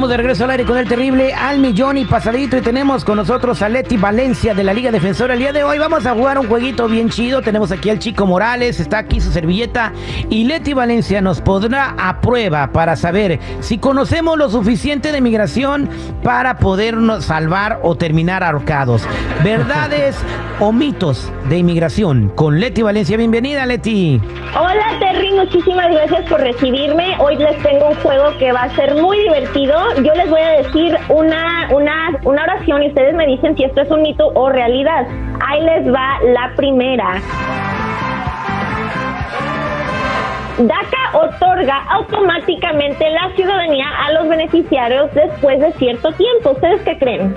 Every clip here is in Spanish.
Estamos de regreso al aire con el terrible al millón y pasadito y tenemos con nosotros a Leti Valencia de la Liga Defensora. El día de hoy vamos a jugar un jueguito bien chido. Tenemos aquí al chico Morales, está aquí su servilleta y Leti Valencia nos pondrá a prueba para saber si conocemos lo suficiente de migración para podernos salvar o terminar ahorcados. Verdades o mitos de inmigración con Leti Valencia. Bienvenida Leti. Hola Terry, muchísimas gracias por recibirme. Hoy les tengo un juego que va a ser muy divertido. Yo les voy a decir una, una, una oración y ustedes me dicen si esto es un mito o realidad. Ahí les va la primera. DACA otorga automáticamente la ciudadanía a los beneficiarios después de cierto tiempo. ¿Ustedes qué creen?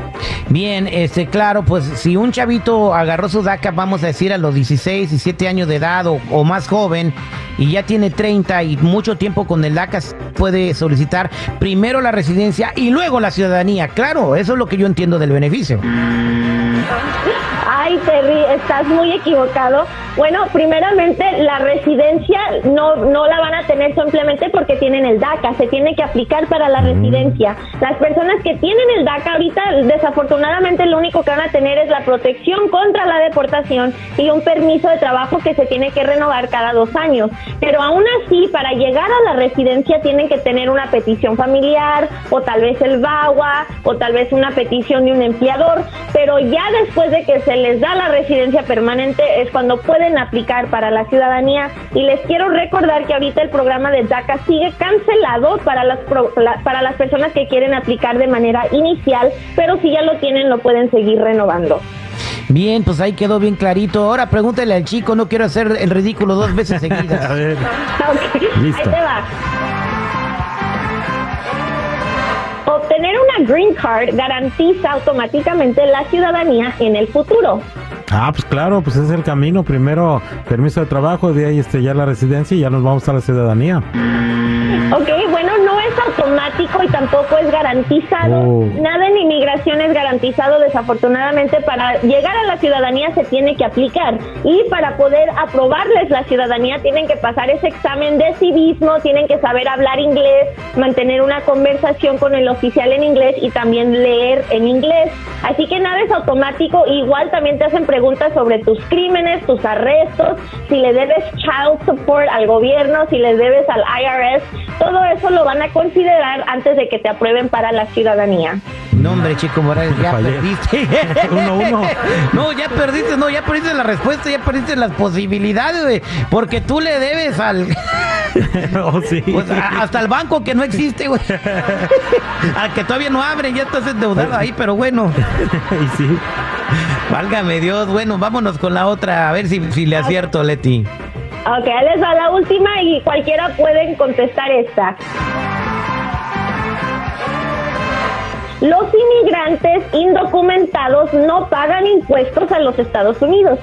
Bien, este, claro, pues si un chavito agarró su DACA, vamos a decir a los 16, 17 años de edad o, o más joven, y ya tiene 30 y mucho tiempo con el DACA, puede solicitar primero la residencia y luego la ciudadanía. Claro, eso es lo que yo entiendo del beneficio. Ay, Terry, estás muy equivocado. Bueno, primeramente, la residencia no, no la van a tener simplemente porque tienen el DACA, se tiene que aplicar para la residencia. Las personas que tienen el DACA ahorita, desafortunadamente, lo único que van a tener es la protección contra la deportación y un permiso de trabajo que se tiene que renovar cada dos años. Pero aún así, para llegar a la residencia tienen que tener una petición familiar o tal vez el VAWA o tal vez una petición de un empleador, pero ya después de que se les da la residencia permanente es cuando pueden aplicar para la ciudadanía y les quiero recordar que ahorita el programa de DACA sigue cancelado para las para las personas que quieren aplicar de manera inicial, pero si ya lo tienen lo pueden seguir renovando. Bien, pues ahí quedó bien clarito. Ahora pregúntale al chico, no quiero hacer el ridículo dos veces seguidas. A ver, Listo. Ahí te va. Obtener una green card garantiza automáticamente la ciudadanía en el futuro. Ah, pues claro, pues es el camino. Primero permiso de trabajo, de ahí este, ya la residencia y ya nos vamos a la ciudadanía. Ok, bueno, automático y tampoco es garantizado. Oh. Nada en inmigración es garantizado, desafortunadamente. Para llegar a la ciudadanía se tiene que aplicar y para poder aprobarles la ciudadanía tienen que pasar ese examen de civismo, tienen que saber hablar inglés, mantener una conversación con el oficial en inglés y también leer en inglés. Así que nada es automático. Igual también te hacen preguntas sobre tus crímenes, tus arrestos, si le debes child support al gobierno, si le debes al IRS. Todo eso lo van a considerar antes de que te aprueben para la ciudadanía. No, hombre, chico Morales, ya Fallé. perdiste. Uno, uno. No, ya perdiste, no, ya perdiste la respuesta, ya perdiste las posibilidades, güey. Porque tú le debes al. oh, sí. pues, a- hasta el banco que no existe, güey. al que todavía no abre, ya estás endeudado ahí, pero bueno. y sí. Válgame Dios, bueno, vámonos con la otra, a ver si, si le acierto, Leti. Ok, les va la última y cualquiera pueden contestar esta. Los inmigrantes indocumentados no pagan impuestos a los Estados Unidos.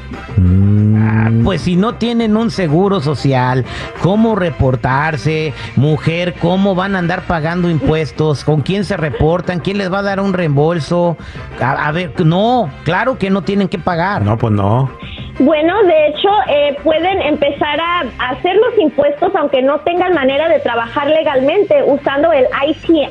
Ah, Pues si no tienen un seguro social, ¿cómo reportarse? Mujer, ¿cómo van a andar pagando impuestos? ¿Con quién se reportan? ¿Quién les va a dar un reembolso? A, a ver, no, claro que no tienen que pagar. No, pues no. Bueno, de hecho, eh, pueden empezar a hacer los impuestos aunque no tengan manera de trabajar legalmente usando el ITIN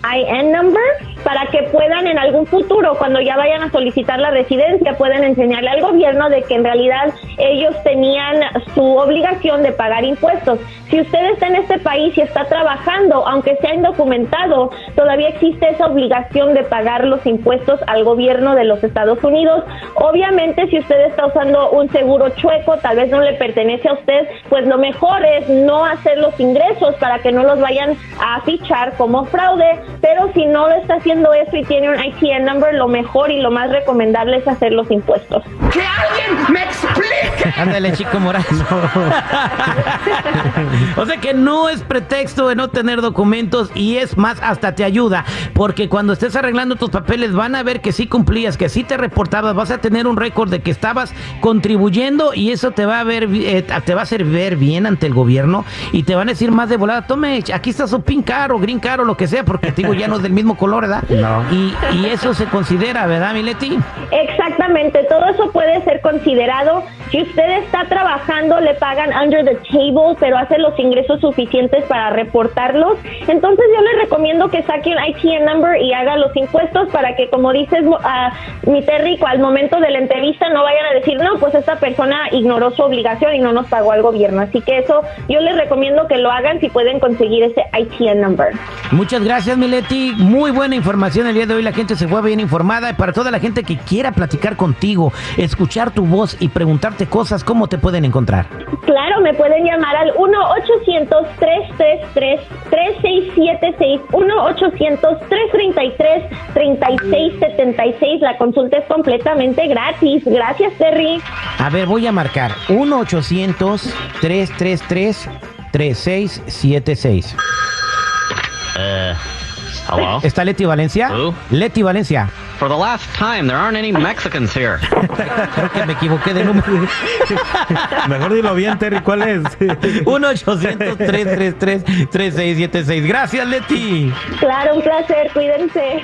number para que puedan en algún futuro, cuando ya vayan a solicitar la residencia, puedan enseñarle al gobierno de que en realidad ellos tenían su obligación de pagar impuestos. Si usted está en este país y está trabajando, aunque sea indocumentado, todavía existe esa obligación de pagar los impuestos al gobierno de los Estados Unidos. Obviamente, si usted está usando un seguro chueco, tal vez no le pertenece a usted, pues lo mejor es no hacer los ingresos para que no los vayan a fichar como fraude, pero si no lo está haciendo eso y tiene un ITN number, lo mejor y lo más recomendable es hacer los impuestos. ¡Que alguien me explique! Ándale, chico Morales. o sea que no es pretexto de no tener documentos y es más, hasta te ayuda. Porque cuando estés arreglando tus papeles van a ver que sí cumplías, que sí te reportabas, vas a tener un récord de que estabas contribuyendo y eso te va a ver, eh, te va a hacer ver bien ante el gobierno y te van a decir más de volada, tome, aquí está su pin caro, green caro, lo que sea, porque te digo, ya no es del mismo color, ¿verdad? No. Y, y eso se considera, ¿verdad, Mileti? Exactamente, todo eso puede ser considerado. Si usted está trabajando, le pagan under the table, pero hace los ingresos suficientes para reportarlos. Entonces yo le recomiendo que saque un ITN number y haga los impuestos para que, como dices, a mi Terrico, al momento de la entrevista no vayan a decir, no, pues esta persona ignoró su obligación y no nos pagó al gobierno. Así que eso yo les recomiendo que lo hagan si pueden conseguir ese ITN number. Muchas gracias, Mileti. Muy buena información el día de hoy. La gente se fue bien informada. Para toda la gente que quiera platicar contigo, escuchar tu voz y preguntarte cosas, ¿cómo te pueden encontrar? Claro, me pueden llamar al 1-800-333-3676. 1-800-333-3676. La consulta es completamente gratis. Gracias, Terry. A ver, voy a marcar 1-800-333-3676. Uh, hello? ¿Está Leti Valencia? Who? Leti Valencia. For the last time, there aren't any Mexicans here. Creo que me equivoqué de número. Mejor dilo bien, Terry, ¿cuál es? 1-800-333-3676. Gracias, Leti. Claro, un placer. Cuídense.